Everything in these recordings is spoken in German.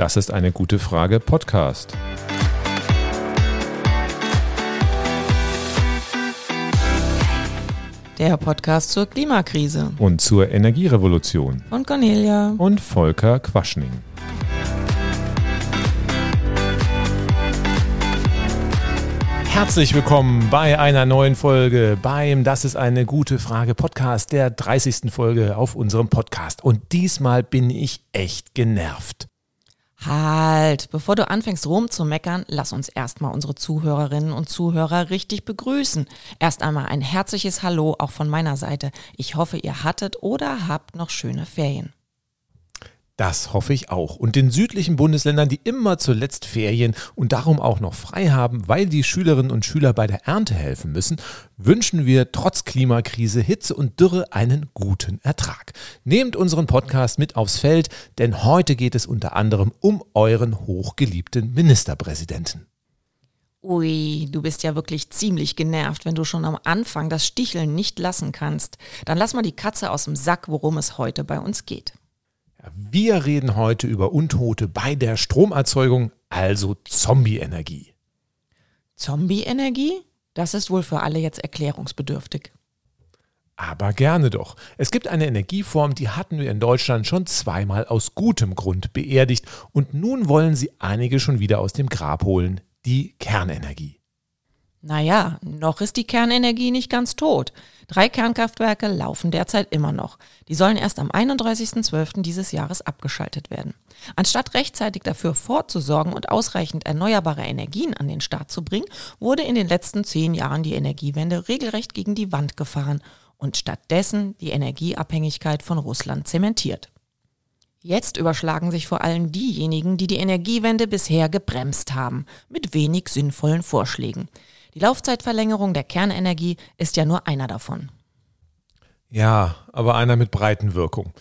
Das ist eine gute Frage Podcast. Der Podcast zur Klimakrise Und zur Energierevolution. von Cornelia. Und Volker Quaschning. Herzlich willkommen bei einer neuen Folge beim Das ist eine gute Frage Podcast, der 30. Folge auf unserem Podcast. Und diesmal bin ich echt genervt. Halt, bevor du anfängst rumzumeckern, lass uns erstmal unsere Zuhörerinnen und Zuhörer richtig begrüßen. Erst einmal ein herzliches Hallo auch von meiner Seite. Ich hoffe, ihr hattet oder habt noch schöne Ferien. Das hoffe ich auch. Und den südlichen Bundesländern, die immer zuletzt Ferien und darum auch noch frei haben, weil die Schülerinnen und Schüler bei der Ernte helfen müssen, wünschen wir trotz Klimakrise, Hitze und Dürre einen guten Ertrag. Nehmt unseren Podcast mit aufs Feld, denn heute geht es unter anderem um euren hochgeliebten Ministerpräsidenten. Ui, du bist ja wirklich ziemlich genervt, wenn du schon am Anfang das Sticheln nicht lassen kannst. Dann lass mal die Katze aus dem Sack, worum es heute bei uns geht. Wir reden heute über Untote bei der Stromerzeugung, also Zombie-Energie. Zombie-Energie? Das ist wohl für alle jetzt erklärungsbedürftig. Aber gerne doch. Es gibt eine Energieform, die hatten wir in Deutschland schon zweimal aus gutem Grund beerdigt und nun wollen sie einige schon wieder aus dem Grab holen, die Kernenergie. Naja, noch ist die Kernenergie nicht ganz tot. Drei Kernkraftwerke laufen derzeit immer noch. Die sollen erst am 31.12. dieses Jahres abgeschaltet werden. Anstatt rechtzeitig dafür vorzusorgen und ausreichend erneuerbare Energien an den Start zu bringen, wurde in den letzten zehn Jahren die Energiewende regelrecht gegen die Wand gefahren und stattdessen die Energieabhängigkeit von Russland zementiert. Jetzt überschlagen sich vor allem diejenigen, die die Energiewende bisher gebremst haben, mit wenig sinnvollen Vorschlägen. Die Laufzeitverlängerung der Kernenergie ist ja nur einer davon. Ja, aber einer mit breiten Wirkung.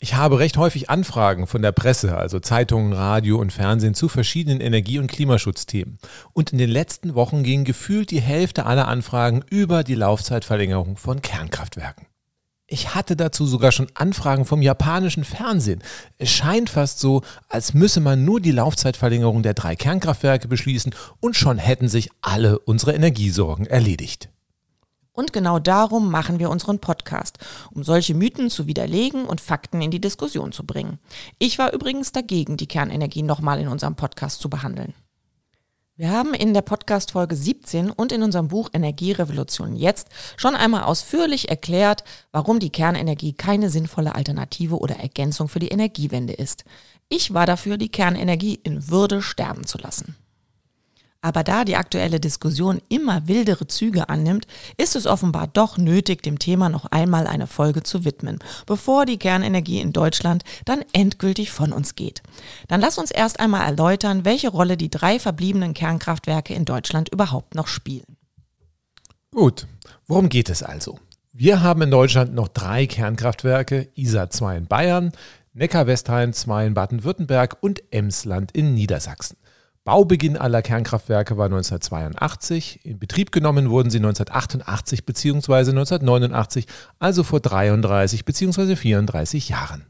Ich habe recht häufig Anfragen von der Presse, also Zeitungen, Radio und Fernsehen zu verschiedenen Energie- und Klimaschutzthemen. Und in den letzten Wochen ging gefühlt die Hälfte aller Anfragen über die Laufzeitverlängerung von Kernkraftwerken. Ich hatte dazu sogar schon Anfragen vom japanischen Fernsehen. Es scheint fast so, als müsse man nur die Laufzeitverlängerung der drei Kernkraftwerke beschließen und schon hätten sich alle unsere Energiesorgen erledigt. Und genau darum machen wir unseren Podcast, um solche Mythen zu widerlegen und Fakten in die Diskussion zu bringen. Ich war übrigens dagegen, die Kernenergie nochmal in unserem Podcast zu behandeln. Wir haben in der Podcast-Folge 17 und in unserem Buch Energierevolution jetzt schon einmal ausführlich erklärt, warum die Kernenergie keine sinnvolle Alternative oder Ergänzung für die Energiewende ist. Ich war dafür, die Kernenergie in Würde sterben zu lassen. Aber da die aktuelle Diskussion immer wildere Züge annimmt, ist es offenbar doch nötig, dem Thema noch einmal eine Folge zu widmen, bevor die Kernenergie in Deutschland dann endgültig von uns geht. Dann lass uns erst einmal erläutern, welche Rolle die drei verbliebenen Kernkraftwerke in Deutschland überhaupt noch spielen. Gut, worum geht es also? Wir haben in Deutschland noch drei Kernkraftwerke, ISA 2 in Bayern, Neckar-Westheim 2 in Baden-Württemberg und Emsland in Niedersachsen. Baubeginn aller Kernkraftwerke war 1982. In Betrieb genommen wurden sie 1988 bzw. 1989, also vor 33 bzw. 34 Jahren.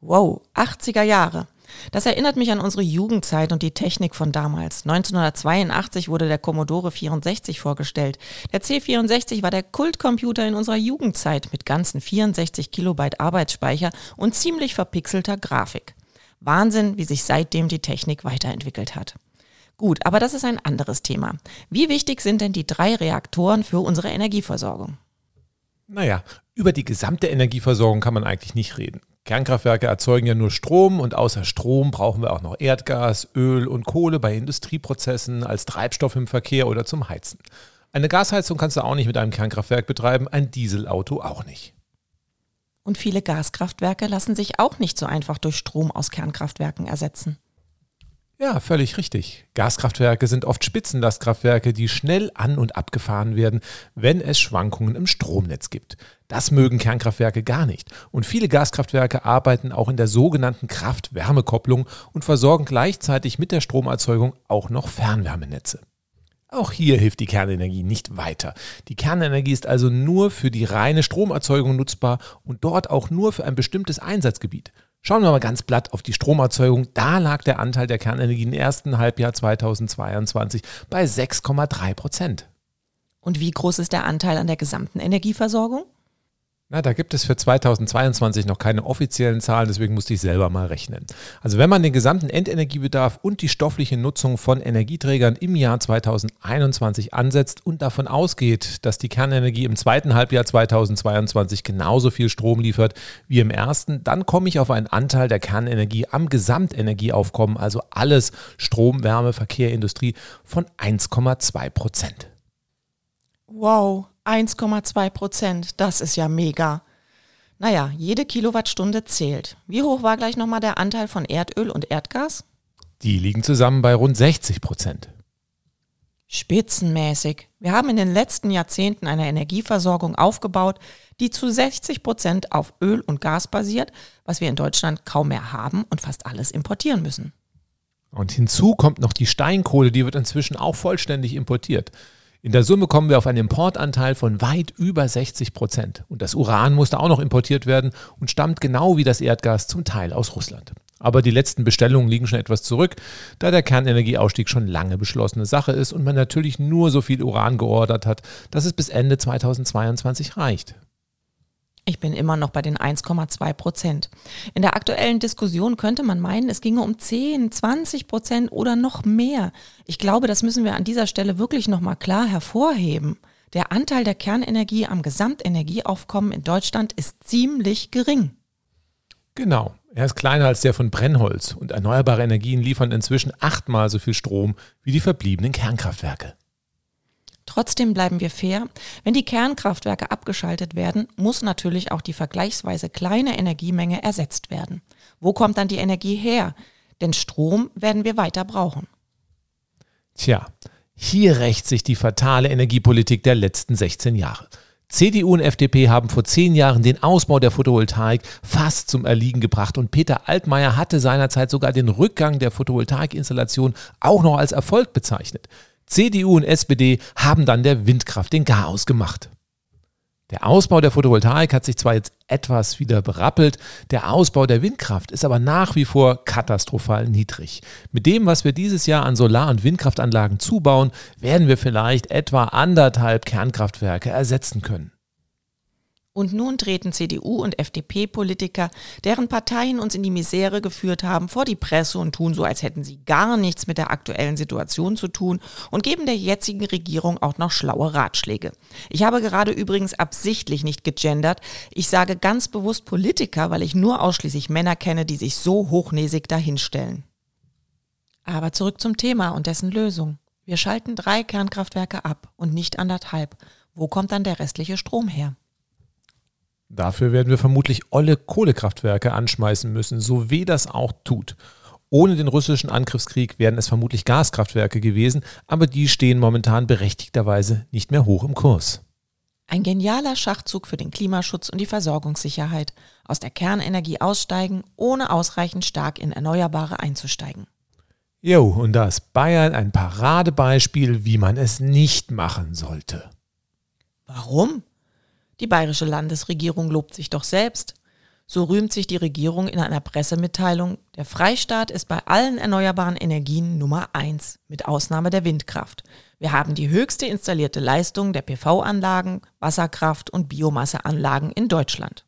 Wow, 80er Jahre. Das erinnert mich an unsere Jugendzeit und die Technik von damals. 1982 wurde der Commodore 64 vorgestellt. Der C64 war der Kultcomputer in unserer Jugendzeit mit ganzen 64 Kilobyte Arbeitsspeicher und ziemlich verpixelter Grafik. Wahnsinn, wie sich seitdem die Technik weiterentwickelt hat. Gut, aber das ist ein anderes Thema. Wie wichtig sind denn die drei Reaktoren für unsere Energieversorgung? Naja, über die gesamte Energieversorgung kann man eigentlich nicht reden. Kernkraftwerke erzeugen ja nur Strom und außer Strom brauchen wir auch noch Erdgas, Öl und Kohle bei Industrieprozessen, als Treibstoff im Verkehr oder zum Heizen. Eine Gasheizung kannst du auch nicht mit einem Kernkraftwerk betreiben, ein Dieselauto auch nicht. Und viele Gaskraftwerke lassen sich auch nicht so einfach durch Strom aus Kernkraftwerken ersetzen. Ja, völlig richtig. Gaskraftwerke sind oft Spitzenlastkraftwerke, die schnell an und abgefahren werden, wenn es Schwankungen im Stromnetz gibt. Das mögen Kernkraftwerke gar nicht. Und viele Gaskraftwerke arbeiten auch in der sogenannten Kraft-Wärme-Kopplung und versorgen gleichzeitig mit der Stromerzeugung auch noch Fernwärmenetze. Auch hier hilft die Kernenergie nicht weiter. Die Kernenergie ist also nur für die reine Stromerzeugung nutzbar und dort auch nur für ein bestimmtes Einsatzgebiet. Schauen wir mal ganz platt auf die Stromerzeugung. Da lag der Anteil der Kernenergie im ersten Halbjahr 2022 bei 6,3 Prozent. Und wie groß ist der Anteil an der gesamten Energieversorgung? Na, da gibt es für 2022 noch keine offiziellen Zahlen, deswegen musste ich selber mal rechnen. Also wenn man den gesamten Endenergiebedarf und die stoffliche Nutzung von Energieträgern im Jahr 2021 ansetzt und davon ausgeht, dass die Kernenergie im zweiten Halbjahr 2022 genauso viel Strom liefert wie im ersten, dann komme ich auf einen Anteil der Kernenergie am Gesamtenergieaufkommen, also alles Strom, Wärme, Verkehr, Industrie, von 1,2 Prozent. Wow, 1,2 Prozent, das ist ja mega. Naja, jede Kilowattstunde zählt. Wie hoch war gleich nochmal der Anteil von Erdöl und Erdgas? Die liegen zusammen bei rund 60 Prozent. Spitzenmäßig. Wir haben in den letzten Jahrzehnten eine Energieversorgung aufgebaut, die zu 60 Prozent auf Öl und Gas basiert, was wir in Deutschland kaum mehr haben und fast alles importieren müssen. Und hinzu kommt noch die Steinkohle, die wird inzwischen auch vollständig importiert. In der Summe kommen wir auf einen Importanteil von weit über 60 Prozent. Und das Uran musste auch noch importiert werden und stammt genau wie das Erdgas zum Teil aus Russland. Aber die letzten Bestellungen liegen schon etwas zurück, da der Kernenergieausstieg schon lange beschlossene Sache ist und man natürlich nur so viel Uran geordert hat, dass es bis Ende 2022 reicht. Ich bin immer noch bei den 1,2 Prozent. In der aktuellen Diskussion könnte man meinen, es ginge um 10, 20 Prozent oder noch mehr. Ich glaube, das müssen wir an dieser Stelle wirklich nochmal klar hervorheben. Der Anteil der Kernenergie am Gesamtenergieaufkommen in Deutschland ist ziemlich gering. Genau, er ist kleiner als der von Brennholz und erneuerbare Energien liefern inzwischen achtmal so viel Strom wie die verbliebenen Kernkraftwerke. Trotzdem bleiben wir fair. Wenn die Kernkraftwerke abgeschaltet werden, muss natürlich auch die vergleichsweise kleine Energiemenge ersetzt werden. Wo kommt dann die Energie her? Denn Strom werden wir weiter brauchen. Tja, hier rächt sich die fatale Energiepolitik der letzten 16 Jahre. CDU und FDP haben vor zehn Jahren den Ausbau der Photovoltaik fast zum Erliegen gebracht und Peter Altmaier hatte seinerzeit sogar den Rückgang der Photovoltaikinstallation auch noch als Erfolg bezeichnet. CDU und SPD haben dann der Windkraft den Garaus gemacht. Der Ausbau der Photovoltaik hat sich zwar jetzt etwas wieder berappelt, der Ausbau der Windkraft ist aber nach wie vor katastrophal niedrig. Mit dem, was wir dieses Jahr an Solar- und Windkraftanlagen zubauen, werden wir vielleicht etwa anderthalb Kernkraftwerke ersetzen können. Und nun treten CDU und FDP-Politiker, deren Parteien uns in die Misere geführt haben, vor die Presse und tun so, als hätten sie gar nichts mit der aktuellen Situation zu tun und geben der jetzigen Regierung auch noch schlaue Ratschläge. Ich habe gerade übrigens absichtlich nicht gegendert. Ich sage ganz bewusst Politiker, weil ich nur ausschließlich Männer kenne, die sich so hochnäsig dahinstellen. Aber zurück zum Thema und dessen Lösung. Wir schalten drei Kernkraftwerke ab und nicht anderthalb. Wo kommt dann der restliche Strom her? Dafür werden wir vermutlich olle Kohlekraftwerke anschmeißen müssen, so weh das auch tut. Ohne den russischen Angriffskrieg wären es vermutlich Gaskraftwerke gewesen, aber die stehen momentan berechtigterweise nicht mehr hoch im Kurs. Ein genialer Schachzug für den Klimaschutz und die Versorgungssicherheit. Aus der Kernenergie aussteigen, ohne ausreichend stark in Erneuerbare einzusteigen. Jo, und da ist Bayern ein Paradebeispiel, wie man es nicht machen sollte. Warum? Die bayerische Landesregierung lobt sich doch selbst. So rühmt sich die Regierung in einer Pressemitteilung, der Freistaat ist bei allen erneuerbaren Energien Nummer eins, mit Ausnahme der Windkraft. Wir haben die höchste installierte Leistung der PV-Anlagen, Wasserkraft und Biomasseanlagen in Deutschland.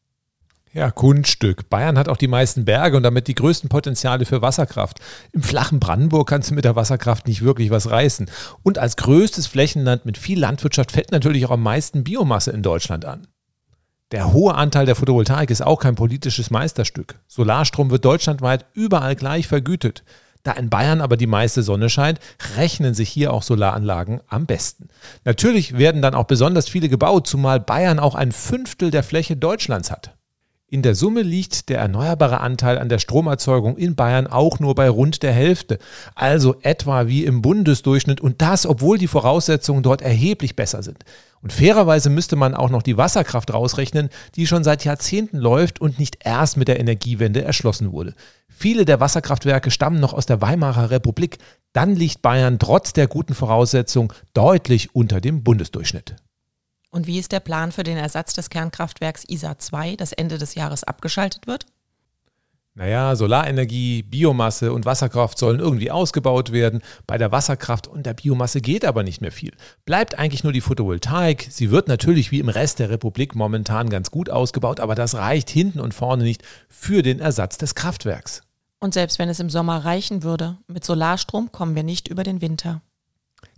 Ja, Kunststück. Bayern hat auch die meisten Berge und damit die größten Potenziale für Wasserkraft. Im flachen Brandenburg kannst du mit der Wasserkraft nicht wirklich was reißen. Und als größtes Flächenland mit viel Landwirtschaft fällt natürlich auch am meisten Biomasse in Deutschland an. Der hohe Anteil der Photovoltaik ist auch kein politisches Meisterstück. Solarstrom wird deutschlandweit überall gleich vergütet. Da in Bayern aber die meiste Sonne scheint, rechnen sich hier auch Solaranlagen am besten. Natürlich werden dann auch besonders viele gebaut, zumal Bayern auch ein Fünftel der Fläche Deutschlands hat. In der Summe liegt der erneuerbare Anteil an der Stromerzeugung in Bayern auch nur bei rund der Hälfte, also etwa wie im Bundesdurchschnitt und das, obwohl die Voraussetzungen dort erheblich besser sind. Und fairerweise müsste man auch noch die Wasserkraft rausrechnen, die schon seit Jahrzehnten läuft und nicht erst mit der Energiewende erschlossen wurde. Viele der Wasserkraftwerke stammen noch aus der Weimarer Republik. Dann liegt Bayern trotz der guten Voraussetzungen deutlich unter dem Bundesdurchschnitt. Und wie ist der Plan für den Ersatz des Kernkraftwerks ISA 2, das Ende des Jahres abgeschaltet wird? Naja, Solarenergie, Biomasse und Wasserkraft sollen irgendwie ausgebaut werden. Bei der Wasserkraft und der Biomasse geht aber nicht mehr viel. Bleibt eigentlich nur die Photovoltaik. Sie wird natürlich wie im Rest der Republik momentan ganz gut ausgebaut, aber das reicht hinten und vorne nicht für den Ersatz des Kraftwerks. Und selbst wenn es im Sommer reichen würde, mit Solarstrom kommen wir nicht über den Winter.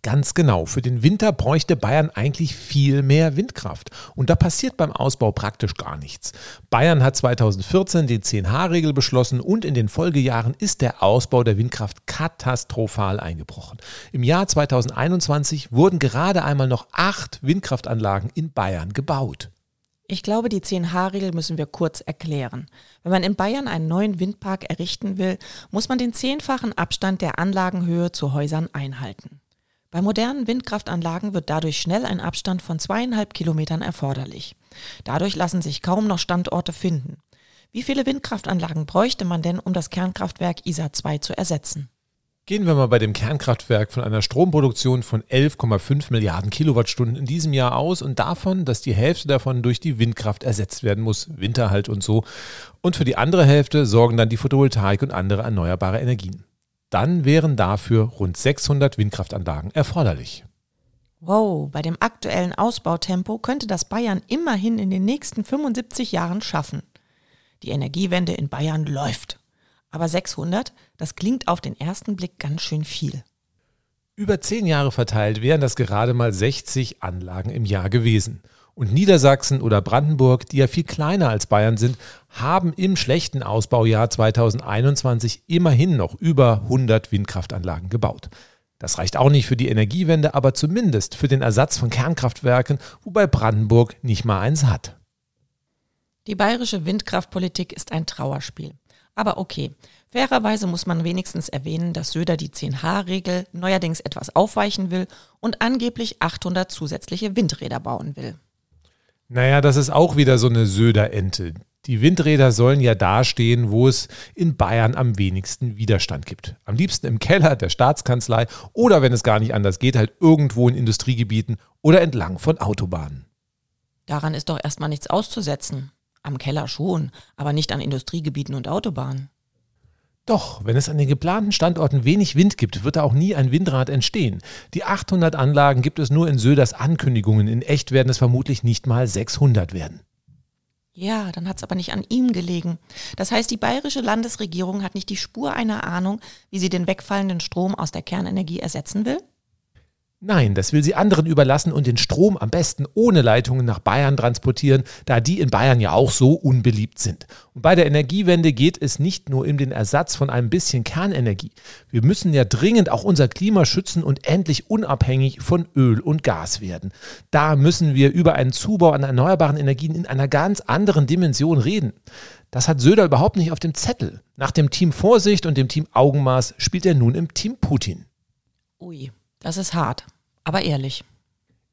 Ganz genau. Für den Winter bräuchte Bayern eigentlich viel mehr Windkraft. Und da passiert beim Ausbau praktisch gar nichts. Bayern hat 2014 den 10H-Regel beschlossen und in den Folgejahren ist der Ausbau der Windkraft katastrophal eingebrochen. Im Jahr 2021 wurden gerade einmal noch acht Windkraftanlagen in Bayern gebaut. Ich glaube, die 10H-Regel müssen wir kurz erklären. Wenn man in Bayern einen neuen Windpark errichten will, muss man den zehnfachen Abstand der Anlagenhöhe zu Häusern einhalten. Bei modernen Windkraftanlagen wird dadurch schnell ein Abstand von zweieinhalb Kilometern erforderlich. Dadurch lassen sich kaum noch Standorte finden. Wie viele Windkraftanlagen bräuchte man denn, um das Kernkraftwerk ISA 2 zu ersetzen? Gehen wir mal bei dem Kernkraftwerk von einer Stromproduktion von 11,5 Milliarden Kilowattstunden in diesem Jahr aus und davon, dass die Hälfte davon durch die Windkraft ersetzt werden muss, Winter halt und so. Und für die andere Hälfte sorgen dann die Photovoltaik und andere erneuerbare Energien. Dann wären dafür rund 600 Windkraftanlagen erforderlich. Wow, bei dem aktuellen Ausbautempo könnte das Bayern immerhin in den nächsten 75 Jahren schaffen. Die Energiewende in Bayern läuft. Aber 600, das klingt auf den ersten Blick ganz schön viel. Über zehn Jahre verteilt wären das gerade mal 60 Anlagen im Jahr gewesen. Und Niedersachsen oder Brandenburg, die ja viel kleiner als Bayern sind, haben im schlechten Ausbaujahr 2021 immerhin noch über 100 Windkraftanlagen gebaut. Das reicht auch nicht für die Energiewende, aber zumindest für den Ersatz von Kernkraftwerken, wobei Brandenburg nicht mal eins hat. Die bayerische Windkraftpolitik ist ein Trauerspiel. Aber okay, fairerweise muss man wenigstens erwähnen, dass Söder die 10H-Regel neuerdings etwas aufweichen will und angeblich 800 zusätzliche Windräder bauen will. Naja, das ist auch wieder so eine Söder-Ente. Die Windräder sollen ja dastehen, wo es in Bayern am wenigsten Widerstand gibt. Am liebsten im Keller der Staatskanzlei oder wenn es gar nicht anders geht, halt irgendwo in Industriegebieten oder entlang von Autobahnen. Daran ist doch erstmal nichts auszusetzen. Am Keller schon, aber nicht an Industriegebieten und Autobahnen. Doch, wenn es an den geplanten Standorten wenig Wind gibt, wird da auch nie ein Windrad entstehen. Die 800 Anlagen gibt es nur in Söders Ankündigungen. In echt werden es vermutlich nicht mal 600 werden. Ja, dann hat es aber nicht an ihm gelegen. Das heißt, die bayerische Landesregierung hat nicht die Spur einer Ahnung, wie sie den wegfallenden Strom aus der Kernenergie ersetzen will? Nein, das will sie anderen überlassen und den Strom am besten ohne Leitungen nach Bayern transportieren, da die in Bayern ja auch so unbeliebt sind. Und bei der Energiewende geht es nicht nur um den Ersatz von einem bisschen Kernenergie. Wir müssen ja dringend auch unser Klima schützen und endlich unabhängig von Öl und Gas werden. Da müssen wir über einen Zubau an erneuerbaren Energien in einer ganz anderen Dimension reden. Das hat Söder überhaupt nicht auf dem Zettel. Nach dem Team Vorsicht und dem Team Augenmaß spielt er nun im Team Putin. Ui. Das ist hart, aber ehrlich.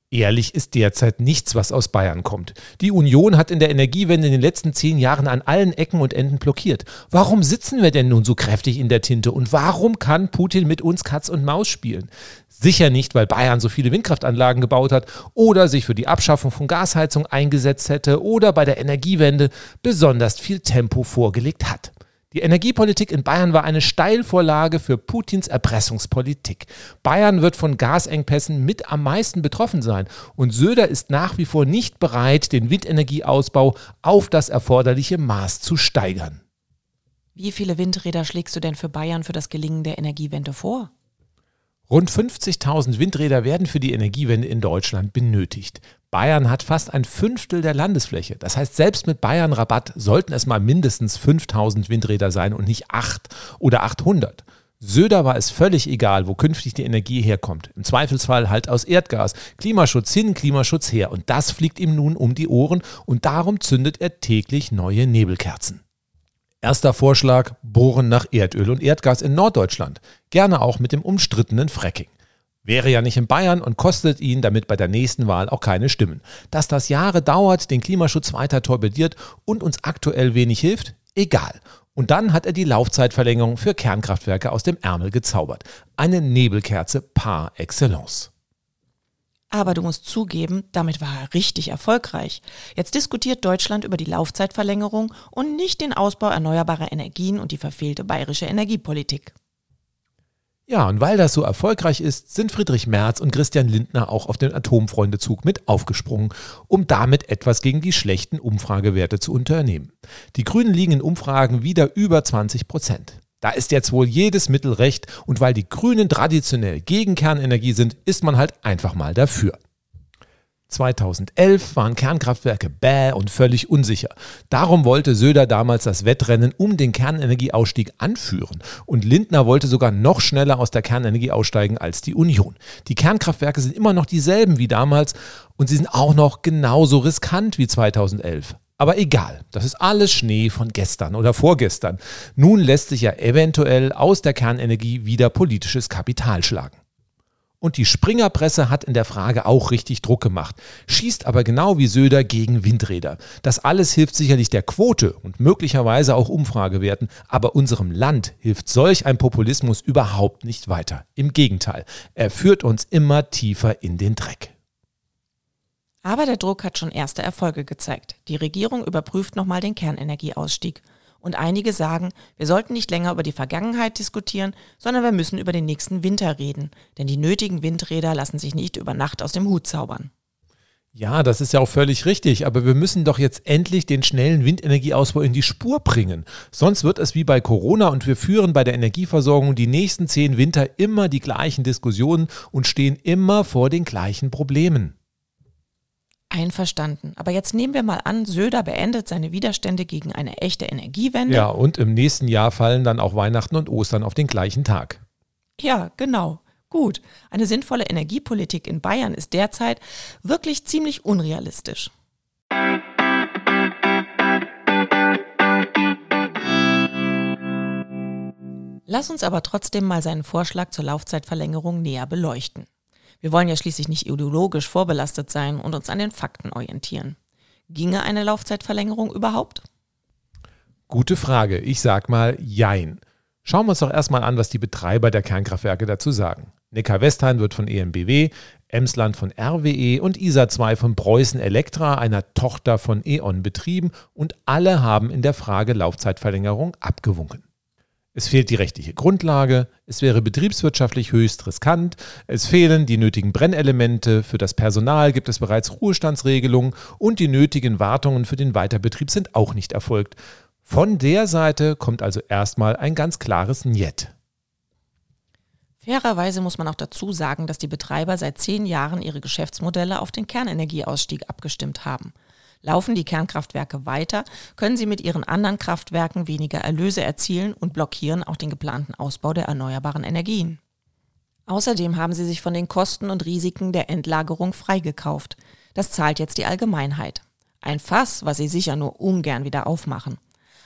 Ehrlich ist derzeit nichts, was aus Bayern kommt. Die Union hat in der Energiewende in den letzten zehn Jahren an allen Ecken und Enden blockiert. Warum sitzen wir denn nun so kräftig in der Tinte und warum kann Putin mit uns Katz und Maus spielen? Sicher nicht, weil Bayern so viele Windkraftanlagen gebaut hat oder sich für die Abschaffung von Gasheizung eingesetzt hätte oder bei der Energiewende besonders viel Tempo vorgelegt hat. Die Energiepolitik in Bayern war eine Steilvorlage für Putins Erpressungspolitik. Bayern wird von Gasengpässen mit am meisten betroffen sein und Söder ist nach wie vor nicht bereit, den Windenergieausbau auf das erforderliche Maß zu steigern. Wie viele Windräder schlägst du denn für Bayern für das Gelingen der Energiewende vor? Rund 50.000 Windräder werden für die Energiewende in Deutschland benötigt. Bayern hat fast ein Fünftel der Landesfläche. Das heißt, selbst mit Bayern-Rabatt sollten es mal mindestens 5000 Windräder sein und nicht 8 oder 800. Söder war es völlig egal, wo künftig die Energie herkommt. Im Zweifelsfall halt aus Erdgas. Klimaschutz hin, Klimaschutz her. Und das fliegt ihm nun um die Ohren und darum zündet er täglich neue Nebelkerzen. Erster Vorschlag, bohren nach Erdöl und Erdgas in Norddeutschland. Gerne auch mit dem umstrittenen Fracking. Wäre ja nicht in Bayern und kostet ihn damit bei der nächsten Wahl auch keine Stimmen. Dass das Jahre dauert, den Klimaschutz weiter torpediert und uns aktuell wenig hilft, egal. Und dann hat er die Laufzeitverlängerung für Kernkraftwerke aus dem Ärmel gezaubert. Eine Nebelkerze par excellence. Aber du musst zugeben, damit war er richtig erfolgreich. Jetzt diskutiert Deutschland über die Laufzeitverlängerung und nicht den Ausbau erneuerbarer Energien und die verfehlte bayerische Energiepolitik. Ja, und weil das so erfolgreich ist, sind Friedrich Merz und Christian Lindner auch auf den Atomfreundezug mit aufgesprungen, um damit etwas gegen die schlechten Umfragewerte zu unternehmen. Die Grünen liegen in Umfragen wieder über 20 Prozent. Da ist jetzt wohl jedes Mittel recht und weil die Grünen traditionell gegen Kernenergie sind, ist man halt einfach mal dafür. 2011 waren Kernkraftwerke bäh und völlig unsicher. Darum wollte Söder damals das Wettrennen um den Kernenergieausstieg anführen. Und Lindner wollte sogar noch schneller aus der Kernenergie aussteigen als die Union. Die Kernkraftwerke sind immer noch dieselben wie damals und sie sind auch noch genauso riskant wie 2011. Aber egal, das ist alles Schnee von gestern oder vorgestern. Nun lässt sich ja eventuell aus der Kernenergie wieder politisches Kapital schlagen. Und die Springerpresse hat in der Frage auch richtig Druck gemacht, schießt aber genau wie Söder gegen Windräder. Das alles hilft sicherlich der Quote und möglicherweise auch Umfragewerten, aber unserem Land hilft solch ein Populismus überhaupt nicht weiter. Im Gegenteil, er führt uns immer tiefer in den Dreck. Aber der Druck hat schon erste Erfolge gezeigt. Die Regierung überprüft nochmal den Kernenergieausstieg. Und einige sagen, wir sollten nicht länger über die Vergangenheit diskutieren, sondern wir müssen über den nächsten Winter reden. Denn die nötigen Windräder lassen sich nicht über Nacht aus dem Hut zaubern. Ja, das ist ja auch völlig richtig, aber wir müssen doch jetzt endlich den schnellen Windenergieausbau in die Spur bringen. Sonst wird es wie bei Corona und wir führen bei der Energieversorgung die nächsten zehn Winter immer die gleichen Diskussionen und stehen immer vor den gleichen Problemen. Einverstanden. Aber jetzt nehmen wir mal an, Söder beendet seine Widerstände gegen eine echte Energiewende. Ja, und im nächsten Jahr fallen dann auch Weihnachten und Ostern auf den gleichen Tag. Ja, genau. Gut. Eine sinnvolle Energiepolitik in Bayern ist derzeit wirklich ziemlich unrealistisch. Lass uns aber trotzdem mal seinen Vorschlag zur Laufzeitverlängerung näher beleuchten. Wir wollen ja schließlich nicht ideologisch vorbelastet sein und uns an den Fakten orientieren. Ginge eine Laufzeitverlängerung überhaupt? Gute Frage. Ich sag mal Jein. Schauen wir uns doch erstmal an, was die Betreiber der Kernkraftwerke dazu sagen. Neckar-Westheim wird von EMBW, Emsland von RWE und ISA 2 von Preußen Elektra, einer Tochter von E.ON, betrieben und alle haben in der Frage Laufzeitverlängerung abgewunken. Es fehlt die rechtliche Grundlage, es wäre betriebswirtschaftlich höchst riskant, es fehlen die nötigen Brennelemente, für das Personal gibt es bereits Ruhestandsregelungen und die nötigen Wartungen für den Weiterbetrieb sind auch nicht erfolgt. Von der Seite kommt also erstmal ein ganz klares Njet. Fairerweise muss man auch dazu sagen, dass die Betreiber seit zehn Jahren ihre Geschäftsmodelle auf den Kernenergieausstieg abgestimmt haben. Laufen die Kernkraftwerke weiter, können sie mit ihren anderen Kraftwerken weniger Erlöse erzielen und blockieren auch den geplanten Ausbau der erneuerbaren Energien. Außerdem haben sie sich von den Kosten und Risiken der Endlagerung freigekauft. Das zahlt jetzt die Allgemeinheit. Ein Fass, was sie sicher nur ungern wieder aufmachen.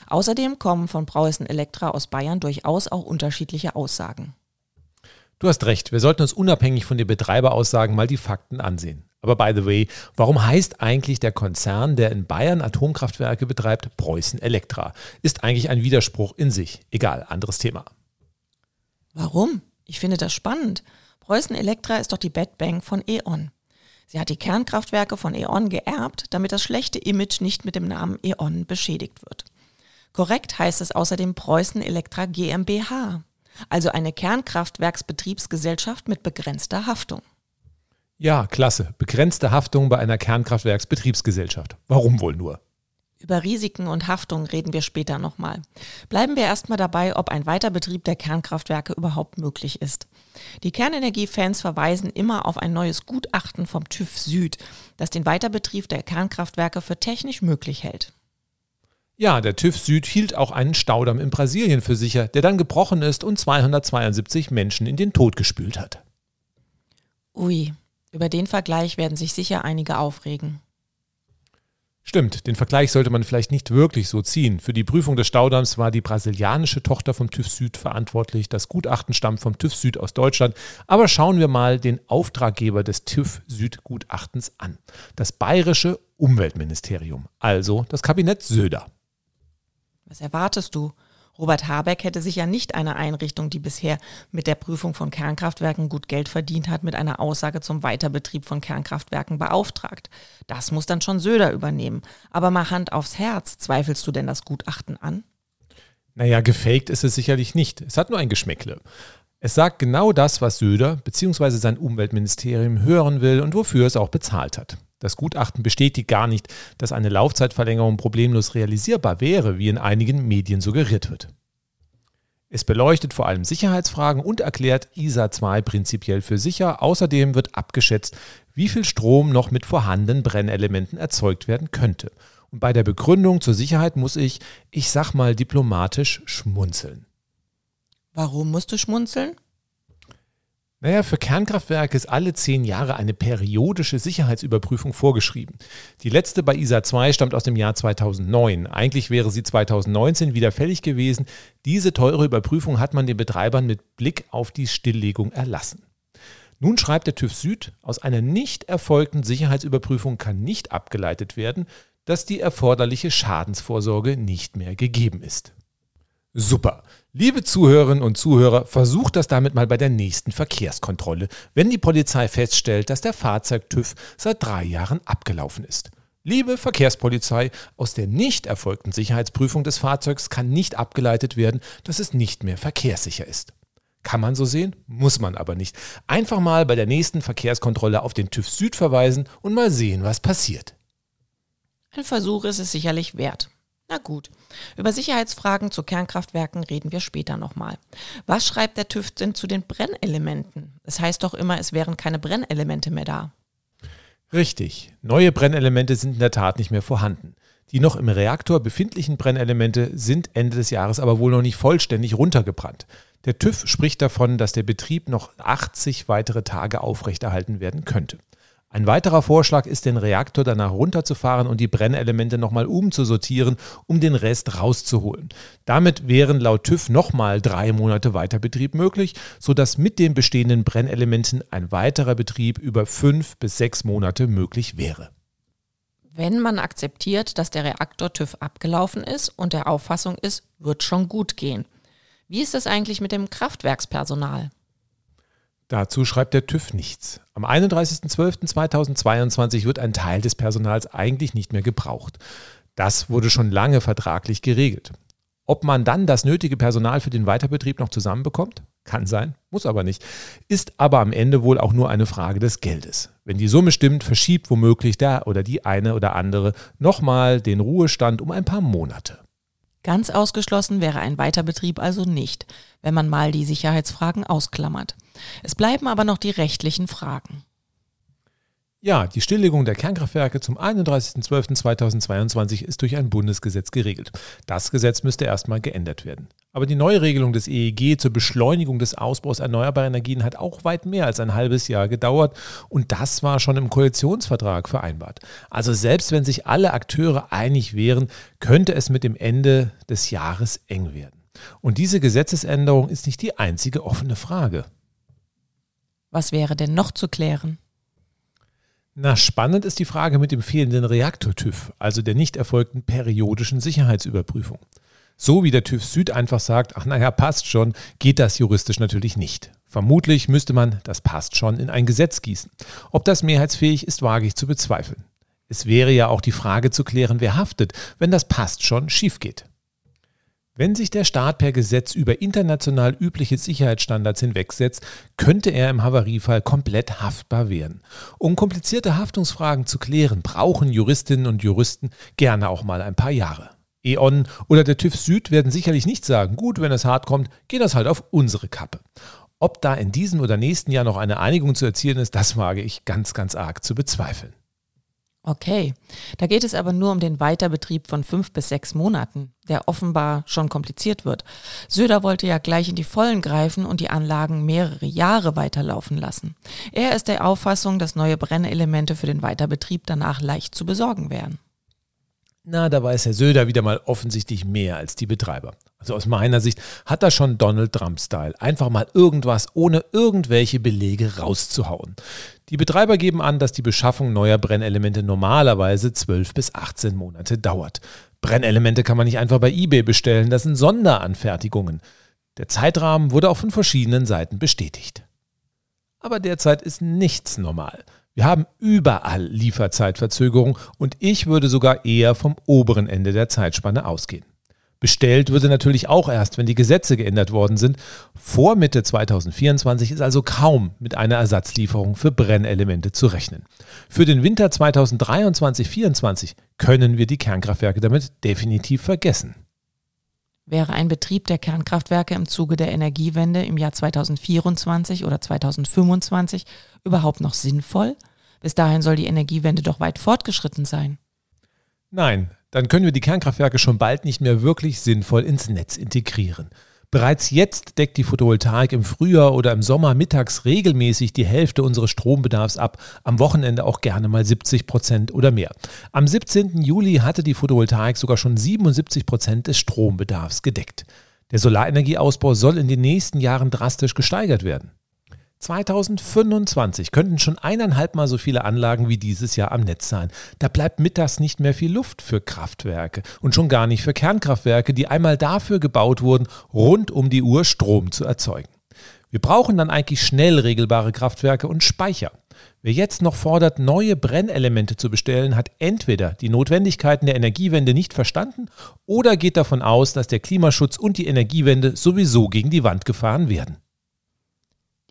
Außerdem kommen von Preußen Elektra aus Bayern durchaus auch unterschiedliche Aussagen. Du hast recht, wir sollten uns unabhängig von den Betreiberaussagen mal die Fakten ansehen. Aber by the way, warum heißt eigentlich der Konzern, der in Bayern Atomkraftwerke betreibt, Preußen Elektra? Ist eigentlich ein Widerspruch in sich. Egal, anderes Thema. Warum? Ich finde das spannend. Preußen Elektra ist doch die Bad Bang von E.ON. Sie hat die Kernkraftwerke von E.ON geerbt, damit das schlechte Image nicht mit dem Namen E.ON beschädigt wird. Korrekt heißt es außerdem Preußen Elektra GmbH, also eine Kernkraftwerksbetriebsgesellschaft mit begrenzter Haftung. Ja, klasse. Begrenzte Haftung bei einer Kernkraftwerksbetriebsgesellschaft. Warum wohl nur? Über Risiken und Haftung reden wir später nochmal. Bleiben wir erstmal dabei, ob ein Weiterbetrieb der Kernkraftwerke überhaupt möglich ist. Die Kernenergiefans verweisen immer auf ein neues Gutachten vom TÜV Süd, das den Weiterbetrieb der Kernkraftwerke für technisch möglich hält. Ja, der TÜV Süd hielt auch einen Staudamm in Brasilien für sicher, der dann gebrochen ist und 272 Menschen in den Tod gespült hat. Ui, über den Vergleich werden sich sicher einige aufregen. Stimmt, den Vergleich sollte man vielleicht nicht wirklich so ziehen. Für die Prüfung des Staudamms war die brasilianische Tochter vom TÜV Süd verantwortlich. Das Gutachten stammt vom TÜV Süd aus Deutschland. Aber schauen wir mal den Auftraggeber des TÜV Süd Gutachtens an. Das bayerische Umweltministerium, also das Kabinett Söder. Was erwartest du? Robert Habeck hätte sich ja nicht eine Einrichtung, die bisher mit der Prüfung von Kernkraftwerken gut Geld verdient hat, mit einer Aussage zum Weiterbetrieb von Kernkraftwerken beauftragt. Das muss dann schon Söder übernehmen. Aber mal Hand aufs Herz, zweifelst du denn das Gutachten an? Naja, gefaked ist es sicherlich nicht. Es hat nur ein Geschmäckle. Es sagt genau das, was Söder bzw. sein Umweltministerium hören will und wofür es auch bezahlt hat. Das Gutachten bestätigt gar nicht, dass eine Laufzeitverlängerung problemlos realisierbar wäre, wie in einigen Medien suggeriert wird. Es beleuchtet vor allem Sicherheitsfragen und erklärt ISA 2 prinzipiell für sicher. Außerdem wird abgeschätzt, wie viel Strom noch mit vorhandenen Brennelementen erzeugt werden könnte. Und bei der Begründung zur Sicherheit muss ich, ich sag mal diplomatisch, schmunzeln. Warum musst du schmunzeln? Naja, für Kernkraftwerke ist alle zehn Jahre eine periodische Sicherheitsüberprüfung vorgeschrieben. Die letzte bei ISA 2 stammt aus dem Jahr 2009. Eigentlich wäre sie 2019 wieder fällig gewesen. Diese teure Überprüfung hat man den Betreibern mit Blick auf die Stilllegung erlassen. Nun schreibt der TÜV Süd, aus einer nicht erfolgten Sicherheitsüberprüfung kann nicht abgeleitet werden, dass die erforderliche Schadensvorsorge nicht mehr gegeben ist. Super. Liebe Zuhörerinnen und Zuhörer, versucht das damit mal bei der nächsten Verkehrskontrolle, wenn die Polizei feststellt, dass der Fahrzeug-TÜV seit drei Jahren abgelaufen ist. Liebe Verkehrspolizei, aus der nicht erfolgten Sicherheitsprüfung des Fahrzeugs kann nicht abgeleitet werden, dass es nicht mehr verkehrssicher ist. Kann man so sehen, muss man aber nicht. Einfach mal bei der nächsten Verkehrskontrolle auf den TÜV Süd verweisen und mal sehen, was passiert. Ein Versuch ist es sicherlich wert. Na gut, über Sicherheitsfragen zu Kernkraftwerken reden wir später nochmal. Was schreibt der TÜV denn zu den Brennelementen? Es heißt doch immer, es wären keine Brennelemente mehr da. Richtig, neue Brennelemente sind in der Tat nicht mehr vorhanden. Die noch im Reaktor befindlichen Brennelemente sind Ende des Jahres aber wohl noch nicht vollständig runtergebrannt. Der TÜV spricht davon, dass der Betrieb noch 80 weitere Tage aufrechterhalten werden könnte. Ein weiterer Vorschlag ist, den Reaktor danach runterzufahren und die Brennelemente nochmal umzusortieren, um den Rest rauszuholen. Damit wären laut TÜV nochmal drei Monate Weiterbetrieb möglich, sodass mit den bestehenden Brennelementen ein weiterer Betrieb über fünf bis sechs Monate möglich wäre. Wenn man akzeptiert, dass der Reaktor TÜV abgelaufen ist und der Auffassung ist, wird schon gut gehen. Wie ist es eigentlich mit dem Kraftwerkspersonal? Dazu schreibt der TÜV nichts. Am 31.12.2022 wird ein Teil des Personals eigentlich nicht mehr gebraucht. Das wurde schon lange vertraglich geregelt. Ob man dann das nötige Personal für den Weiterbetrieb noch zusammenbekommt? Kann sein, muss aber nicht. Ist aber am Ende wohl auch nur eine Frage des Geldes. Wenn die Summe stimmt, verschiebt womöglich der oder die eine oder andere nochmal den Ruhestand um ein paar Monate. Ganz ausgeschlossen wäre ein Weiterbetrieb also nicht, wenn man mal die Sicherheitsfragen ausklammert. Es bleiben aber noch die rechtlichen Fragen. Ja, die Stilllegung der Kernkraftwerke zum 31.12.2022 ist durch ein Bundesgesetz geregelt. Das Gesetz müsste erstmal geändert werden. Aber die Neuregelung des EEG zur Beschleunigung des Ausbaus erneuerbarer Energien hat auch weit mehr als ein halbes Jahr gedauert und das war schon im Koalitionsvertrag vereinbart. Also selbst wenn sich alle Akteure einig wären, könnte es mit dem Ende des Jahres eng werden. Und diese Gesetzesänderung ist nicht die einzige offene Frage. Was wäre denn noch zu klären? Na, spannend ist die Frage mit dem fehlenden Reaktor-TÜV, also der nicht erfolgten periodischen Sicherheitsüberprüfung. So wie der TÜV Süd einfach sagt, ach naja, passt schon, geht das juristisch natürlich nicht. Vermutlich müsste man das passt schon in ein Gesetz gießen. Ob das mehrheitsfähig ist, wage ich zu bezweifeln. Es wäre ja auch die Frage zu klären, wer haftet, wenn das passt schon schief geht. Wenn sich der Staat per Gesetz über international übliche Sicherheitsstandards hinwegsetzt, könnte er im Havariefall komplett haftbar werden. Um komplizierte Haftungsfragen zu klären, brauchen Juristinnen und Juristen gerne auch mal ein paar Jahre. E.ON oder der TÜV Süd werden sicherlich nicht sagen, gut, wenn es hart kommt, geht das halt auf unsere Kappe. Ob da in diesem oder nächsten Jahr noch eine Einigung zu erzielen ist, das wage ich ganz, ganz arg zu bezweifeln. Okay, da geht es aber nur um den Weiterbetrieb von fünf bis sechs Monaten, der offenbar schon kompliziert wird. Söder wollte ja gleich in die Vollen greifen und die Anlagen mehrere Jahre weiterlaufen lassen. Er ist der Auffassung, dass neue Brennelemente für den Weiterbetrieb danach leicht zu besorgen wären. Na, da weiß Herr Söder wieder mal offensichtlich mehr als die Betreiber. Also aus meiner Sicht hat er schon Donald Trump-Style. Einfach mal irgendwas ohne irgendwelche Belege rauszuhauen. Die Betreiber geben an, dass die Beschaffung neuer Brennelemente normalerweise 12 bis 18 Monate dauert. Brennelemente kann man nicht einfach bei eBay bestellen, das sind Sonderanfertigungen. Der Zeitrahmen wurde auch von verschiedenen Seiten bestätigt. Aber derzeit ist nichts normal. Wir haben überall Lieferzeitverzögerung und ich würde sogar eher vom oberen Ende der Zeitspanne ausgehen. Bestellt würde natürlich auch erst, wenn die Gesetze geändert worden sind. Vor Mitte 2024 ist also kaum mit einer Ersatzlieferung für Brennelemente zu rechnen. Für den Winter 2023-24 können wir die Kernkraftwerke damit definitiv vergessen. Wäre ein Betrieb der Kernkraftwerke im Zuge der Energiewende im Jahr 2024 oder 2025 überhaupt noch sinnvoll? Bis dahin soll die Energiewende doch weit fortgeschritten sein. Nein, dann können wir die Kernkraftwerke schon bald nicht mehr wirklich sinnvoll ins Netz integrieren. Bereits jetzt deckt die Photovoltaik im Frühjahr oder im Sommer mittags regelmäßig die Hälfte unseres Strombedarfs ab, am Wochenende auch gerne mal 70 Prozent oder mehr. Am 17. Juli hatte die Photovoltaik sogar schon 77 Prozent des Strombedarfs gedeckt. Der Solarenergieausbau soll in den nächsten Jahren drastisch gesteigert werden. 2025 könnten schon eineinhalb Mal so viele Anlagen wie dieses Jahr am Netz sein. Da bleibt mittags nicht mehr viel Luft für Kraftwerke und schon gar nicht für Kernkraftwerke, die einmal dafür gebaut wurden, rund um die Uhr Strom zu erzeugen. Wir brauchen dann eigentlich schnell regelbare Kraftwerke und Speicher. Wer jetzt noch fordert, neue Brennelemente zu bestellen, hat entweder die Notwendigkeiten der Energiewende nicht verstanden oder geht davon aus, dass der Klimaschutz und die Energiewende sowieso gegen die Wand gefahren werden.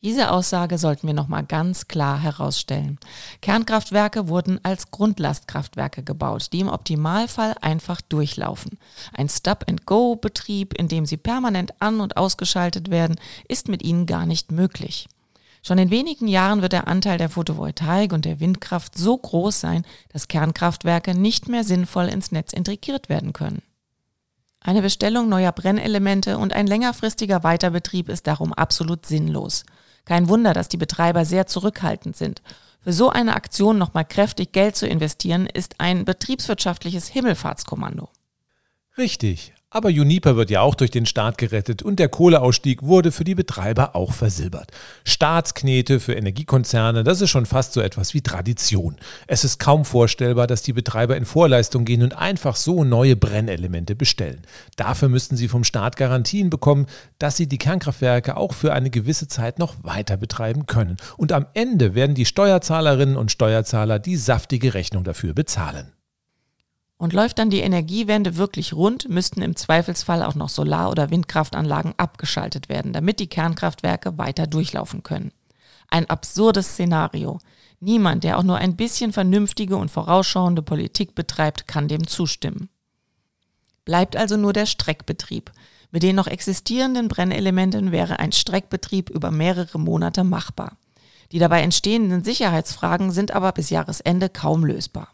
Diese Aussage sollten wir nochmal ganz klar herausstellen. Kernkraftwerke wurden als Grundlastkraftwerke gebaut, die im Optimalfall einfach durchlaufen. Ein Stop-and-Go-Betrieb, in dem sie permanent an- und ausgeschaltet werden, ist mit ihnen gar nicht möglich. Schon in wenigen Jahren wird der Anteil der Photovoltaik und der Windkraft so groß sein, dass Kernkraftwerke nicht mehr sinnvoll ins Netz integriert werden können. Eine Bestellung neuer Brennelemente und ein längerfristiger Weiterbetrieb ist darum absolut sinnlos. Kein Wunder, dass die Betreiber sehr zurückhaltend sind. Für so eine Aktion nochmal kräftig Geld zu investieren, ist ein betriebswirtschaftliches Himmelfahrtskommando. Richtig. Aber Juniper wird ja auch durch den Staat gerettet und der Kohleausstieg wurde für die Betreiber auch versilbert. Staatsknete für Energiekonzerne, das ist schon fast so etwas wie Tradition. Es ist kaum vorstellbar, dass die Betreiber in Vorleistung gehen und einfach so neue Brennelemente bestellen. Dafür müssten sie vom Staat Garantien bekommen, dass sie die Kernkraftwerke auch für eine gewisse Zeit noch weiter betreiben können. Und am Ende werden die Steuerzahlerinnen und Steuerzahler die saftige Rechnung dafür bezahlen. Und läuft dann die Energiewende wirklich rund, müssten im Zweifelsfall auch noch Solar- oder Windkraftanlagen abgeschaltet werden, damit die Kernkraftwerke weiter durchlaufen können. Ein absurdes Szenario. Niemand, der auch nur ein bisschen vernünftige und vorausschauende Politik betreibt, kann dem zustimmen. Bleibt also nur der Streckbetrieb. Mit den noch existierenden Brennelementen wäre ein Streckbetrieb über mehrere Monate machbar. Die dabei entstehenden Sicherheitsfragen sind aber bis Jahresende kaum lösbar.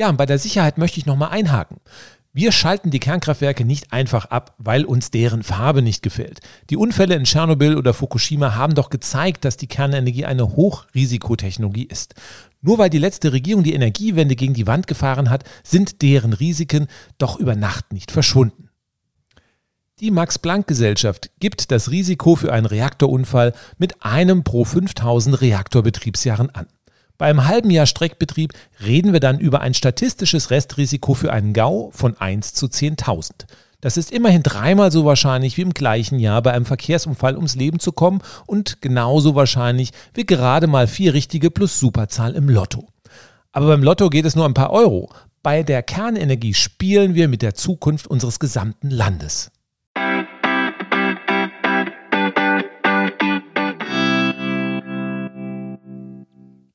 Ja, und bei der Sicherheit möchte ich nochmal einhaken. Wir schalten die Kernkraftwerke nicht einfach ab, weil uns deren Farbe nicht gefällt. Die Unfälle in Tschernobyl oder Fukushima haben doch gezeigt, dass die Kernenergie eine Hochrisikotechnologie ist. Nur weil die letzte Regierung die Energiewende gegen die Wand gefahren hat, sind deren Risiken doch über Nacht nicht verschwunden. Die Max-Planck-Gesellschaft gibt das Risiko für einen Reaktorunfall mit einem pro 5000 Reaktorbetriebsjahren an. Bei einem halben Jahr Streckbetrieb reden wir dann über ein statistisches Restrisiko für einen GAU von 1 zu 10.000. Das ist immerhin dreimal so wahrscheinlich wie im gleichen Jahr bei einem Verkehrsunfall ums Leben zu kommen und genauso wahrscheinlich wie gerade mal vier richtige plus Superzahl im Lotto. Aber beim Lotto geht es nur ein paar Euro. Bei der Kernenergie spielen wir mit der Zukunft unseres gesamten Landes.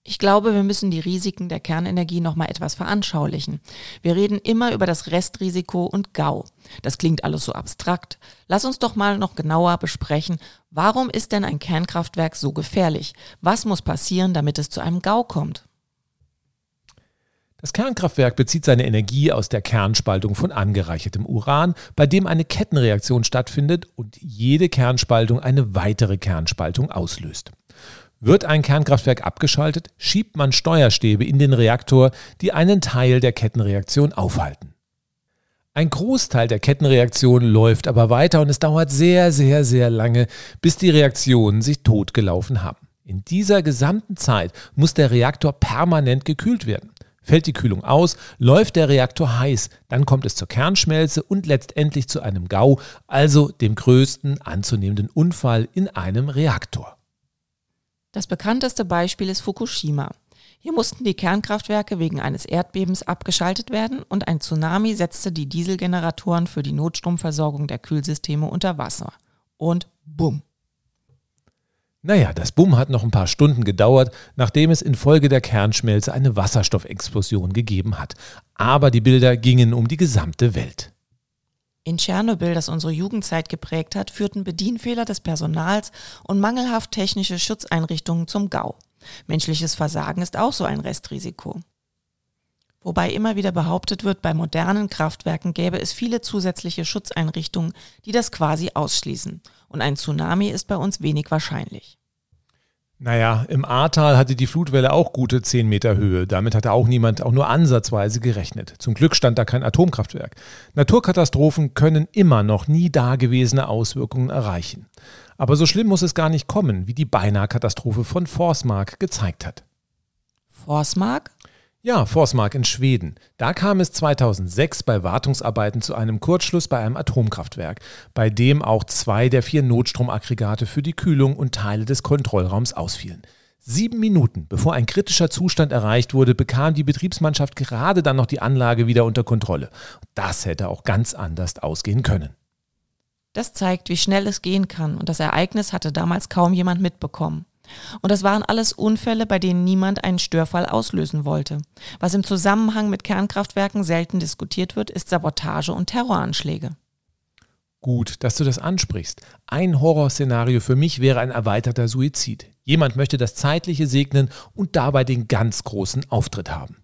Ich glaube, wir müssen die Risiken der Kernenergie noch mal etwas veranschaulichen. Wir reden immer über das Restrisiko und GAU. Das klingt alles so abstrakt. Lass uns doch mal noch genauer besprechen, warum ist denn ein Kernkraftwerk so gefährlich? Was muss passieren, damit es zu einem GAU kommt? Das Kernkraftwerk bezieht seine Energie aus der Kernspaltung von angereichertem Uran, bei dem eine Kettenreaktion stattfindet und jede Kernspaltung eine weitere Kernspaltung auslöst. Wird ein Kernkraftwerk abgeschaltet, schiebt man Steuerstäbe in den Reaktor, die einen Teil der Kettenreaktion aufhalten. Ein Großteil der Kettenreaktion läuft aber weiter und es dauert sehr, sehr, sehr lange, bis die Reaktionen sich totgelaufen haben. In dieser gesamten Zeit muss der Reaktor permanent gekühlt werden. Fällt die Kühlung aus, läuft der Reaktor heiß, dann kommt es zur Kernschmelze und letztendlich zu einem GAU, also dem größten anzunehmenden Unfall in einem Reaktor. Das bekannteste Beispiel ist Fukushima. Hier mussten die Kernkraftwerke wegen eines Erdbebens abgeschaltet werden und ein Tsunami setzte die Dieselgeneratoren für die Notstromversorgung der Kühlsysteme unter Wasser. Und bumm. Naja, das Bumm hat noch ein paar Stunden gedauert, nachdem es infolge der Kernschmelze eine Wasserstoffexplosion gegeben hat. Aber die Bilder gingen um die gesamte Welt. In Tschernobyl, das unsere Jugendzeit geprägt hat, führten Bedienfehler des Personals und mangelhaft technische Schutzeinrichtungen zum GAU. Menschliches Versagen ist auch so ein Restrisiko. Wobei immer wieder behauptet wird, bei modernen Kraftwerken gäbe es viele zusätzliche Schutzeinrichtungen, die das quasi ausschließen. Und ein Tsunami ist bei uns wenig wahrscheinlich. Naja, im Ahrtal hatte die Flutwelle auch gute 10 Meter Höhe. Damit hatte auch niemand auch nur ansatzweise gerechnet. Zum Glück stand da kein Atomkraftwerk. Naturkatastrophen können immer noch nie dagewesene Auswirkungen erreichen. Aber so schlimm muss es gar nicht kommen, wie die Beinahe-Katastrophe von Forsmark gezeigt hat. Forsmark? Ja, Forsmark in Schweden. Da kam es 2006 bei Wartungsarbeiten zu einem Kurzschluss bei einem Atomkraftwerk, bei dem auch zwei der vier Notstromaggregate für die Kühlung und Teile des Kontrollraums ausfielen. Sieben Minuten bevor ein kritischer Zustand erreicht wurde, bekam die Betriebsmannschaft gerade dann noch die Anlage wieder unter Kontrolle. Das hätte auch ganz anders ausgehen können. Das zeigt, wie schnell es gehen kann und das Ereignis hatte damals kaum jemand mitbekommen. Und das waren alles Unfälle, bei denen niemand einen Störfall auslösen wollte. Was im Zusammenhang mit Kernkraftwerken selten diskutiert wird, ist Sabotage und Terroranschläge. Gut, dass du das ansprichst. Ein Horrorszenario für mich wäre ein erweiterter Suizid. Jemand möchte das Zeitliche segnen und dabei den ganz großen Auftritt haben.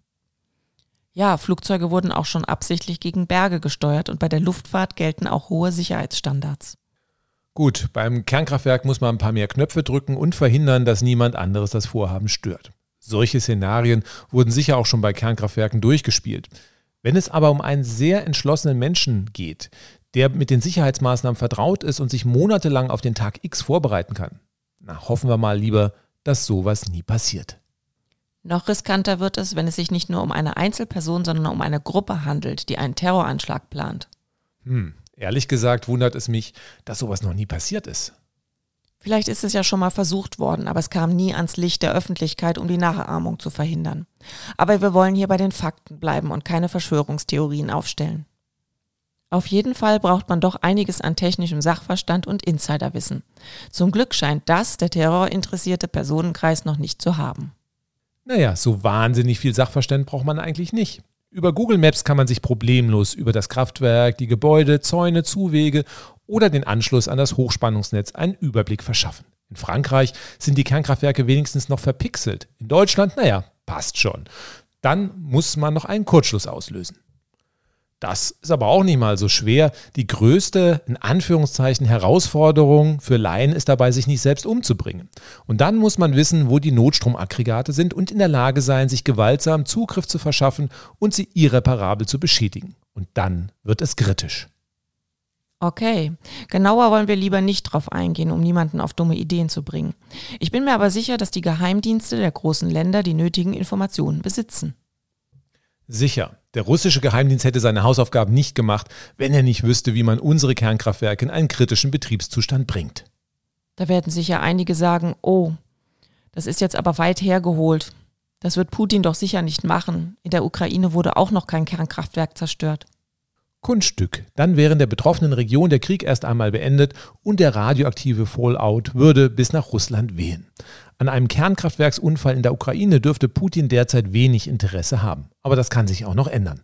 Ja, Flugzeuge wurden auch schon absichtlich gegen Berge gesteuert und bei der Luftfahrt gelten auch hohe Sicherheitsstandards. Gut, beim Kernkraftwerk muss man ein paar mehr Knöpfe drücken und verhindern, dass niemand anderes das Vorhaben stört. Solche Szenarien wurden sicher auch schon bei Kernkraftwerken durchgespielt. Wenn es aber um einen sehr entschlossenen Menschen geht, der mit den Sicherheitsmaßnahmen vertraut ist und sich monatelang auf den Tag X vorbereiten kann, na, hoffen wir mal lieber, dass sowas nie passiert. Noch riskanter wird es, wenn es sich nicht nur um eine Einzelperson, sondern um eine Gruppe handelt, die einen Terroranschlag plant. Hm, Ehrlich gesagt wundert es mich, dass sowas noch nie passiert ist. Vielleicht ist es ja schon mal versucht worden, aber es kam nie ans Licht der Öffentlichkeit, um die Nachahmung zu verhindern. Aber wir wollen hier bei den Fakten bleiben und keine Verschwörungstheorien aufstellen. Auf jeden Fall braucht man doch einiges an technischem Sachverstand und Insiderwissen. Zum Glück scheint das der terrorinteressierte Personenkreis noch nicht zu haben. Naja, so wahnsinnig viel Sachverstand braucht man eigentlich nicht. Über Google Maps kann man sich problemlos über das Kraftwerk, die Gebäude, Zäune, Zuwege oder den Anschluss an das Hochspannungsnetz einen Überblick verschaffen. In Frankreich sind die Kernkraftwerke wenigstens noch verpixelt. In Deutschland, naja, passt schon. Dann muss man noch einen Kurzschluss auslösen. Das ist aber auch nicht mal so schwer. Die größte, in Anführungszeichen, Herausforderung für Laien ist dabei, sich nicht selbst umzubringen. Und dann muss man wissen, wo die Notstromaggregate sind und in der Lage sein, sich gewaltsam Zugriff zu verschaffen und sie irreparabel zu beschädigen. Und dann wird es kritisch. Okay, genauer wollen wir lieber nicht drauf eingehen, um niemanden auf dumme Ideen zu bringen. Ich bin mir aber sicher, dass die Geheimdienste der großen Länder die nötigen Informationen besitzen. Sicher. Der russische Geheimdienst hätte seine Hausaufgaben nicht gemacht, wenn er nicht wüsste, wie man unsere Kernkraftwerke in einen kritischen Betriebszustand bringt. Da werden sicher einige sagen, oh, das ist jetzt aber weit hergeholt. Das wird Putin doch sicher nicht machen. In der Ukraine wurde auch noch kein Kernkraftwerk zerstört. Kunststück. Dann wäre in der betroffenen Region der Krieg erst einmal beendet und der radioaktive Fallout würde bis nach Russland wehen. An einem Kernkraftwerksunfall in der Ukraine dürfte Putin derzeit wenig Interesse haben. Aber das kann sich auch noch ändern.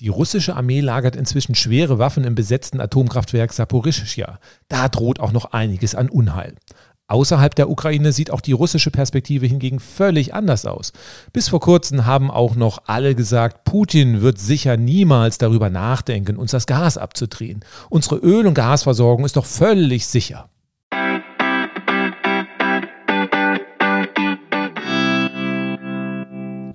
Die russische Armee lagert inzwischen schwere Waffen im besetzten Atomkraftwerk Saporischschja. Da droht auch noch einiges an Unheil. Außerhalb der Ukraine sieht auch die russische Perspektive hingegen völlig anders aus. Bis vor kurzem haben auch noch alle gesagt, Putin wird sicher niemals darüber nachdenken, uns das Gas abzudrehen. Unsere Öl- und Gasversorgung ist doch völlig sicher.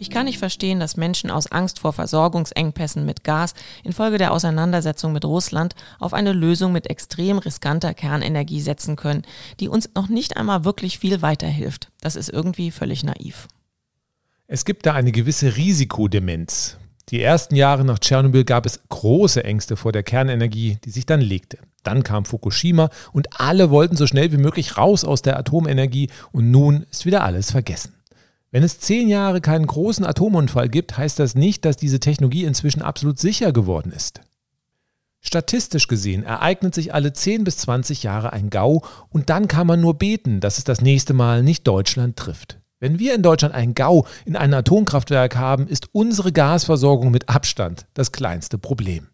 Ich kann nicht verstehen, dass Menschen aus Angst vor Versorgungsengpässen mit Gas infolge der Auseinandersetzung mit Russland auf eine Lösung mit extrem riskanter Kernenergie setzen können, die uns noch nicht einmal wirklich viel weiterhilft. Das ist irgendwie völlig naiv. Es gibt da eine gewisse Risikodemenz. Die ersten Jahre nach Tschernobyl gab es große Ängste vor der Kernenergie, die sich dann legte. Dann kam Fukushima und alle wollten so schnell wie möglich raus aus der Atomenergie und nun ist wieder alles vergessen. Wenn es zehn Jahre keinen großen Atomunfall gibt, heißt das nicht, dass diese Technologie inzwischen absolut sicher geworden ist. Statistisch gesehen ereignet sich alle 10 bis 20 Jahre ein GAU und dann kann man nur beten, dass es das nächste Mal nicht Deutschland trifft. Wenn wir in Deutschland ein GAU in einem Atomkraftwerk haben, ist unsere Gasversorgung mit Abstand das kleinste Problem.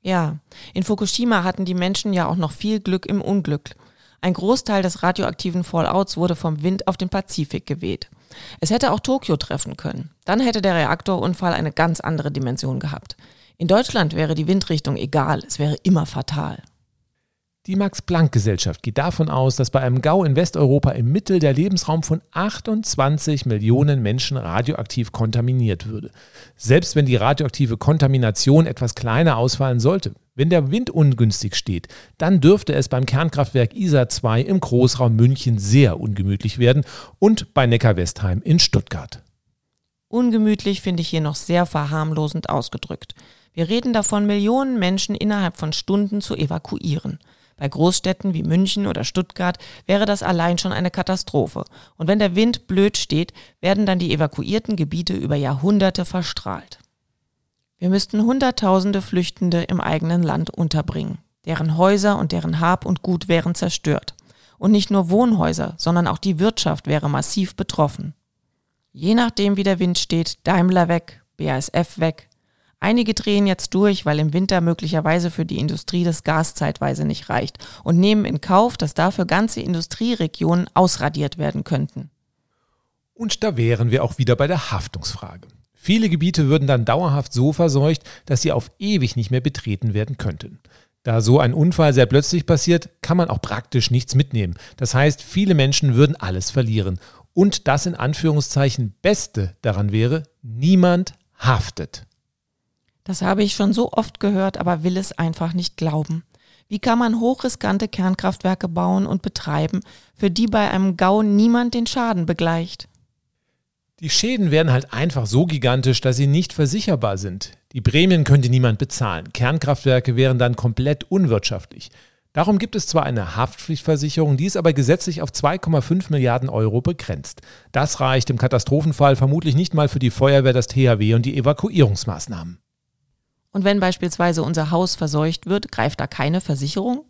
Ja, in Fukushima hatten die Menschen ja auch noch viel Glück im Unglück. Ein Großteil des radioaktiven Fallouts wurde vom Wind auf den Pazifik geweht. Es hätte auch Tokio treffen können. Dann hätte der Reaktorunfall eine ganz andere Dimension gehabt. In Deutschland wäre die Windrichtung egal, es wäre immer fatal. Die Max-Planck-Gesellschaft geht davon aus, dass bei einem GAU in Westeuropa im Mittel der Lebensraum von 28 Millionen Menschen radioaktiv kontaminiert würde. Selbst wenn die radioaktive Kontamination etwas kleiner ausfallen sollte, wenn der Wind ungünstig steht, dann dürfte es beim Kernkraftwerk ISA 2 im Großraum München sehr ungemütlich werden und bei Neckar-Westheim in Stuttgart. Ungemütlich finde ich hier noch sehr verharmlosend ausgedrückt. Wir reden davon, Millionen Menschen innerhalb von Stunden zu evakuieren. Bei Großstädten wie München oder Stuttgart wäre das allein schon eine Katastrophe. Und wenn der Wind blöd steht, werden dann die evakuierten Gebiete über Jahrhunderte verstrahlt. Wir müssten Hunderttausende Flüchtende im eigenen Land unterbringen. Deren Häuser und deren Hab und Gut wären zerstört. Und nicht nur Wohnhäuser, sondern auch die Wirtschaft wäre massiv betroffen. Je nachdem, wie der Wind steht, Daimler weg, BASF weg, Einige drehen jetzt durch, weil im Winter möglicherweise für die Industrie das Gas zeitweise nicht reicht und nehmen in Kauf, dass dafür ganze Industrieregionen ausradiert werden könnten. Und da wären wir auch wieder bei der Haftungsfrage. Viele Gebiete würden dann dauerhaft so verseucht, dass sie auf ewig nicht mehr betreten werden könnten. Da so ein Unfall sehr plötzlich passiert, kann man auch praktisch nichts mitnehmen. Das heißt, viele Menschen würden alles verlieren. Und das in Anführungszeichen Beste daran wäre, niemand haftet. Das habe ich schon so oft gehört, aber will es einfach nicht glauben. Wie kann man hochriskante Kernkraftwerke bauen und betreiben, für die bei einem GAU niemand den Schaden begleicht? Die Schäden werden halt einfach so gigantisch, dass sie nicht versicherbar sind. Die Prämien könnte niemand bezahlen. Kernkraftwerke wären dann komplett unwirtschaftlich. Darum gibt es zwar eine Haftpflichtversicherung, die ist aber gesetzlich auf 2,5 Milliarden Euro begrenzt. Das reicht im Katastrophenfall vermutlich nicht mal für die Feuerwehr, das THW und die Evakuierungsmaßnahmen. Und wenn beispielsweise unser Haus verseucht wird, greift da keine Versicherung?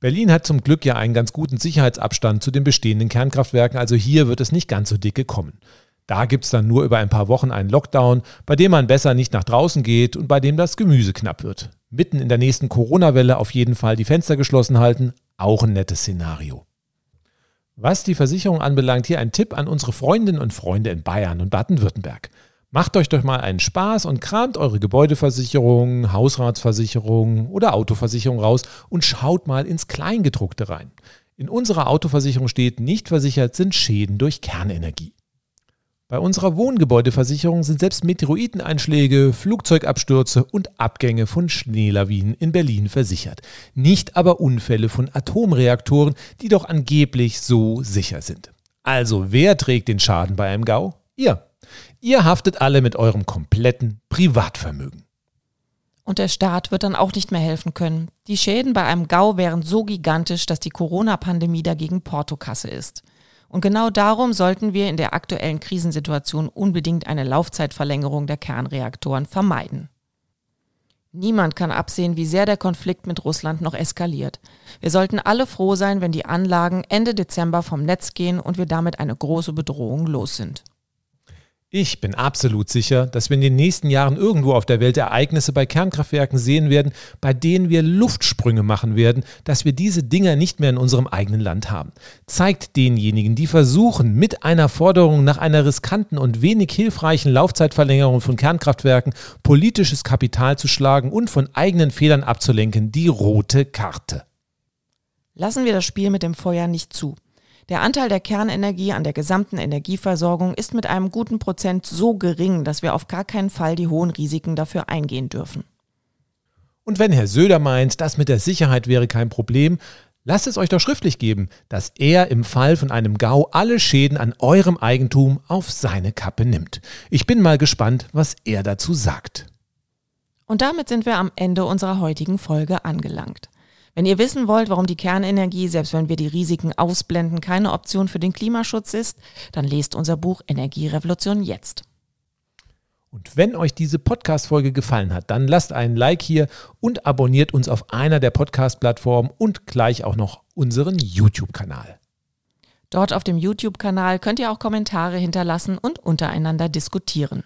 Berlin hat zum Glück ja einen ganz guten Sicherheitsabstand zu den bestehenden Kernkraftwerken, also hier wird es nicht ganz so dicke kommen. Da gibt es dann nur über ein paar Wochen einen Lockdown, bei dem man besser nicht nach draußen geht und bei dem das Gemüse knapp wird. Mitten in der nächsten Corona-Welle auf jeden Fall die Fenster geschlossen halten, auch ein nettes Szenario. Was die Versicherung anbelangt, hier ein Tipp an unsere Freundinnen und Freunde in Bayern und Baden-Württemberg. Macht euch doch mal einen Spaß und kramt eure Gebäudeversicherung, Hausratsversicherung oder Autoversicherung raus und schaut mal ins Kleingedruckte rein. In unserer Autoversicherung steht, nicht versichert sind Schäden durch Kernenergie. Bei unserer Wohngebäudeversicherung sind selbst Meteoriteneinschläge, Flugzeugabstürze und Abgänge von Schneelawinen in Berlin versichert. Nicht aber Unfälle von Atomreaktoren, die doch angeblich so sicher sind. Also wer trägt den Schaden bei einem GAU? Ihr. Ihr haftet alle mit eurem kompletten Privatvermögen. Und der Staat wird dann auch nicht mehr helfen können. Die Schäden bei einem GAU wären so gigantisch, dass die Corona-Pandemie dagegen Portokasse ist. Und genau darum sollten wir in der aktuellen Krisensituation unbedingt eine Laufzeitverlängerung der Kernreaktoren vermeiden. Niemand kann absehen, wie sehr der Konflikt mit Russland noch eskaliert. Wir sollten alle froh sein, wenn die Anlagen Ende Dezember vom Netz gehen und wir damit eine große Bedrohung los sind. Ich bin absolut sicher, dass wir in den nächsten Jahren irgendwo auf der Welt Ereignisse bei Kernkraftwerken sehen werden, bei denen wir Luftsprünge machen werden, dass wir diese Dinger nicht mehr in unserem eigenen Land haben. Zeigt denjenigen, die versuchen, mit einer Forderung nach einer riskanten und wenig hilfreichen Laufzeitverlängerung von Kernkraftwerken politisches Kapital zu schlagen und von eigenen Fehlern abzulenken, die rote Karte. Lassen wir das Spiel mit dem Feuer nicht zu. Der Anteil der Kernenergie an der gesamten Energieversorgung ist mit einem guten Prozent so gering, dass wir auf gar keinen Fall die hohen Risiken dafür eingehen dürfen. Und wenn Herr Söder meint, das mit der Sicherheit wäre kein Problem, Lasst es euch doch schriftlich geben, dass er im Fall von einem GAU alle Schäden an eurem Eigentum auf seine Kappe nimmt. Ich bin mal gespannt, was er dazu sagt. Und damit sind wir am Ende unserer heutigen Folge angelangt. Wenn ihr wissen wollt, warum die Kernenergie, selbst wenn wir die Risiken ausblenden, keine Option für den Klimaschutz ist, dann lest unser Buch Energierevolution jetzt. Und wenn euch diese Podcast-Folge gefallen hat, dann lasst einen Like hier und abonniert uns auf einer der Podcast-Plattformen und gleich auch noch unseren YouTube-Kanal. Dort auf dem YouTube-Kanal könnt ihr auch Kommentare hinterlassen und untereinander diskutieren.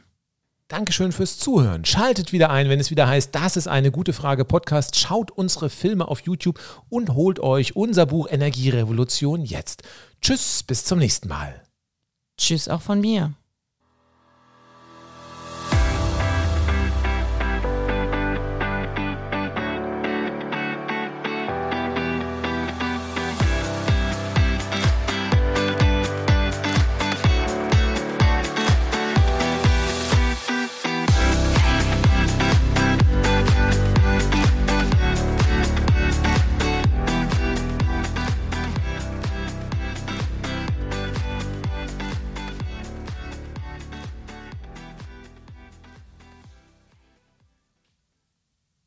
Dankeschön fürs Zuhören. Schaltet wieder ein, wenn es wieder heißt, das ist eine gute Frage Podcast. Schaut unsere Filme auf YouTube und holt euch unser Buch Energierevolution jetzt. Tschüss, bis zum nächsten Mal. Tschüss auch von mir.